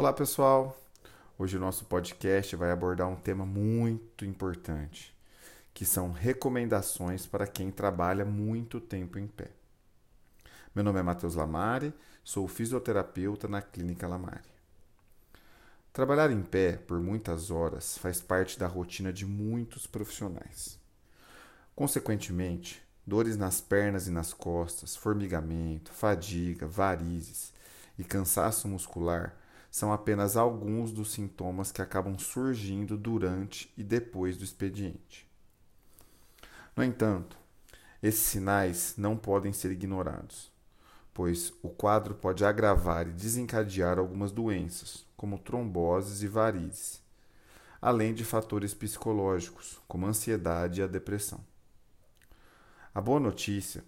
Olá, pessoal. Hoje o nosso podcast vai abordar um tema muito importante, que são recomendações para quem trabalha muito tempo em pé. Meu nome é Matheus Lamari, sou fisioterapeuta na Clínica Lamari. Trabalhar em pé por muitas horas faz parte da rotina de muitos profissionais. Consequentemente, dores nas pernas e nas costas, formigamento, fadiga, varizes e cansaço muscular são apenas alguns dos sintomas que acabam surgindo durante e depois do expediente. No entanto, esses sinais não podem ser ignorados, pois o quadro pode agravar e desencadear algumas doenças, como tromboses e varizes, além de fatores psicológicos, como ansiedade e a depressão. A boa notícia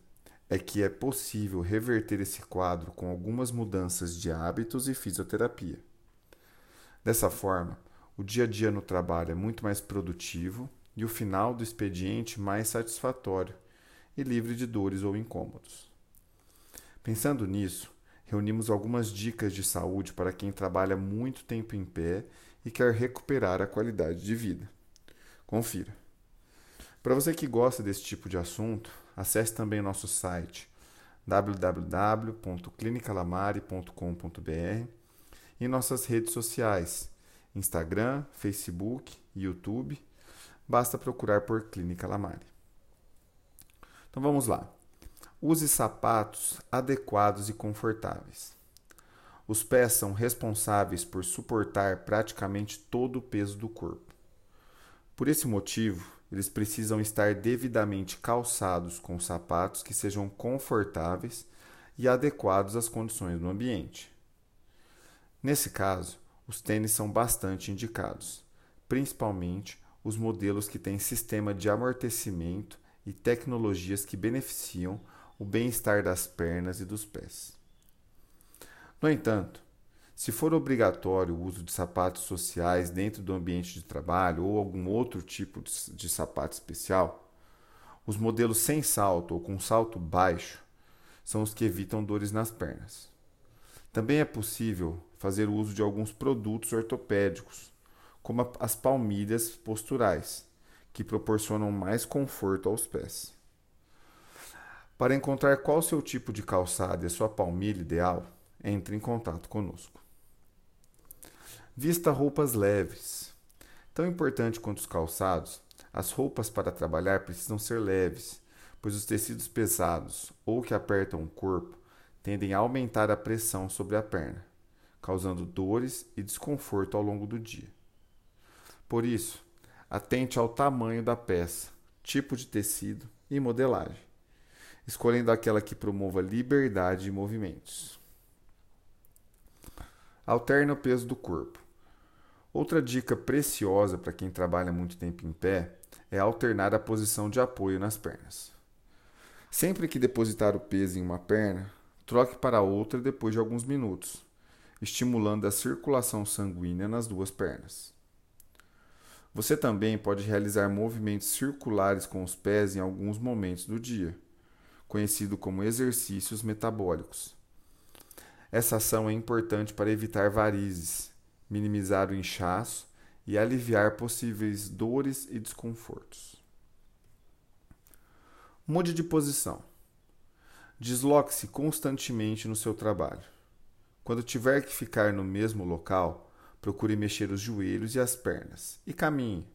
é que é possível reverter esse quadro com algumas mudanças de hábitos e fisioterapia. Dessa forma, o dia a dia no trabalho é muito mais produtivo e o final do expediente mais satisfatório e livre de dores ou incômodos. Pensando nisso, reunimos algumas dicas de saúde para quem trabalha muito tempo em pé e quer recuperar a qualidade de vida. Confira. Para você que gosta desse tipo de assunto, acesse também o nosso site www.clinicalamare.com.br e nossas redes sociais, Instagram, Facebook YouTube. Basta procurar por Clínica Lamare. Então vamos lá. Use sapatos adequados e confortáveis. Os pés são responsáveis por suportar praticamente todo o peso do corpo. Por esse motivo, eles precisam estar devidamente calçados com sapatos que sejam confortáveis e adequados às condições do ambiente. Nesse caso, os tênis são bastante indicados, principalmente os modelos que têm sistema de amortecimento e tecnologias que beneficiam o bem-estar das pernas e dos pés. No entanto, se for obrigatório o uso de sapatos sociais dentro do ambiente de trabalho ou algum outro tipo de sapato especial, os modelos sem salto ou com salto baixo são os que evitam dores nas pernas. Também é possível fazer uso de alguns produtos ortopédicos, como as palmilhas posturais, que proporcionam mais conforto aos pés. Para encontrar qual seu tipo de calçado e a sua palmilha ideal, entre em contato conosco. Vista roupas leves. Tão importante quanto os calçados, as roupas para trabalhar precisam ser leves, pois os tecidos pesados ou que apertam o corpo tendem a aumentar a pressão sobre a perna, causando dores e desconforto ao longo do dia. Por isso, atente ao tamanho da peça, tipo de tecido e modelagem, escolhendo aquela que promova liberdade de movimentos. Alterne o peso do corpo. Outra dica preciosa para quem trabalha muito tempo em pé é alternar a posição de apoio nas pernas. Sempre que depositar o peso em uma perna, troque para outra depois de alguns minutos, estimulando a circulação sanguínea nas duas pernas. Você também pode realizar movimentos circulares com os pés em alguns momentos do dia, conhecido como exercícios metabólicos. Essa ação é importante para evitar varizes, minimizar o inchaço e aliviar possíveis dores e desconfortos. Mude de posição. Desloque-se constantemente no seu trabalho. Quando tiver que ficar no mesmo local, procure mexer os joelhos e as pernas e caminhe,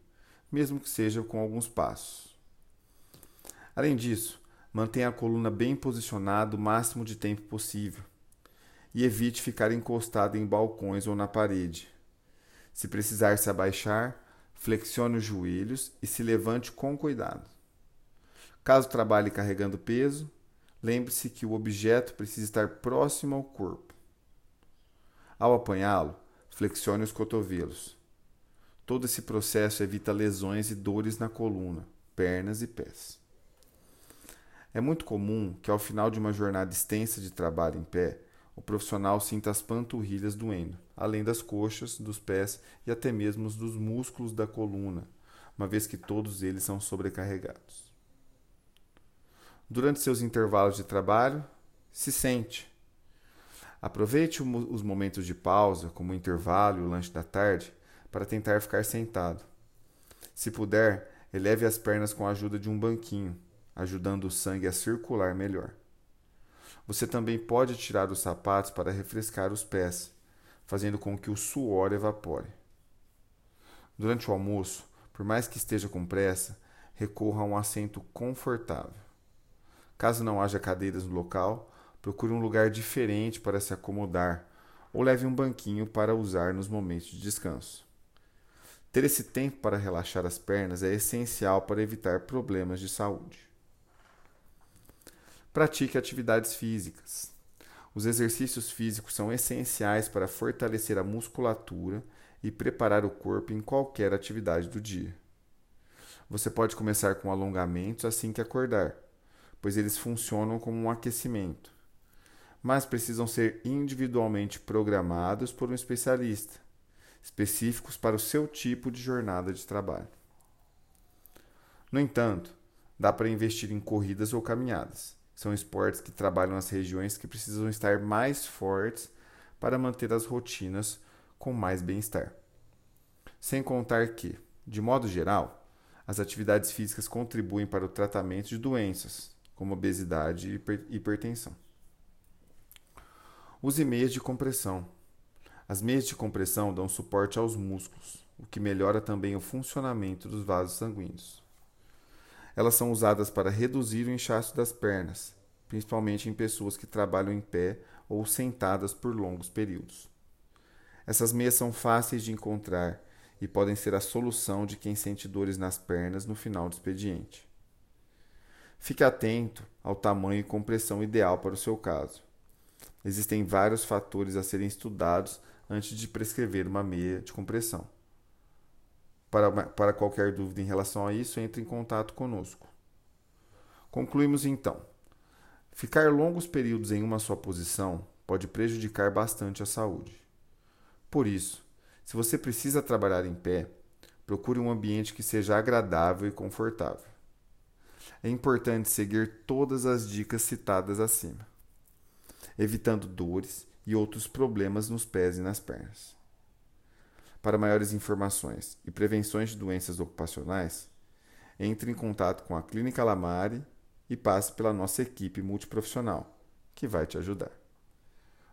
mesmo que seja com alguns passos. Além disso, mantenha a coluna bem posicionada o máximo de tempo possível e evite ficar encostado em balcões ou na parede. Se precisar se abaixar, flexione os joelhos e se levante com cuidado. Caso trabalhe carregando peso, lembre-se que o objeto precisa estar próximo ao corpo. Ao apanhá-lo, flexione os cotovelos. Todo esse processo evita lesões e dores na coluna, pernas e pés. É muito comum que ao final de uma jornada extensa de trabalho em pé, o profissional sinta as panturrilhas doendo, além das coxas, dos pés e até mesmo dos músculos da coluna, uma vez que todos eles são sobrecarregados. Durante seus intervalos de trabalho, se sente. Aproveite os momentos de pausa, como o intervalo e o lanche da tarde, para tentar ficar sentado. Se puder, eleve as pernas com a ajuda de um banquinho, ajudando o sangue a circular melhor. Você também pode tirar os sapatos para refrescar os pés, fazendo com que o suor evapore. Durante o almoço, por mais que esteja com pressa, recorra a um assento confortável. Caso não haja cadeiras no local, procure um lugar diferente para se acomodar ou leve um banquinho para usar nos momentos de descanso. Ter esse tempo para relaxar as pernas é essencial para evitar problemas de saúde. Pratique atividades físicas. Os exercícios físicos são essenciais para fortalecer a musculatura e preparar o corpo em qualquer atividade do dia. Você pode começar com alongamentos assim que acordar, pois eles funcionam como um aquecimento, mas precisam ser individualmente programados por um especialista, específicos para o seu tipo de jornada de trabalho. No entanto, dá para investir em corridas ou caminhadas são esportes que trabalham as regiões que precisam estar mais fortes para manter as rotinas com mais bem-estar. Sem contar que, de modo geral, as atividades físicas contribuem para o tratamento de doenças, como obesidade e hipertensão. Use meias de compressão. As meias de compressão dão suporte aos músculos, o que melhora também o funcionamento dos vasos sanguíneos. Elas são usadas para reduzir o inchaço das pernas, principalmente em pessoas que trabalham em pé ou sentadas por longos períodos. Essas meias são fáceis de encontrar e podem ser a solução de quem sente dores nas pernas no final do expediente. Fique atento ao tamanho e compressão ideal para o seu caso. Existem vários fatores a serem estudados antes de prescrever uma meia de compressão. Para, para qualquer dúvida em relação a isso, entre em contato conosco. Concluímos então. Ficar longos períodos em uma só posição pode prejudicar bastante a saúde. Por isso, se você precisa trabalhar em pé, procure um ambiente que seja agradável e confortável. É importante seguir todas as dicas citadas acima, evitando dores e outros problemas nos pés e nas pernas. Para maiores informações e prevenções de doenças ocupacionais, entre em contato com a Clínica Lamare e passe pela nossa equipe multiprofissional, que vai te ajudar.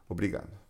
Obrigado.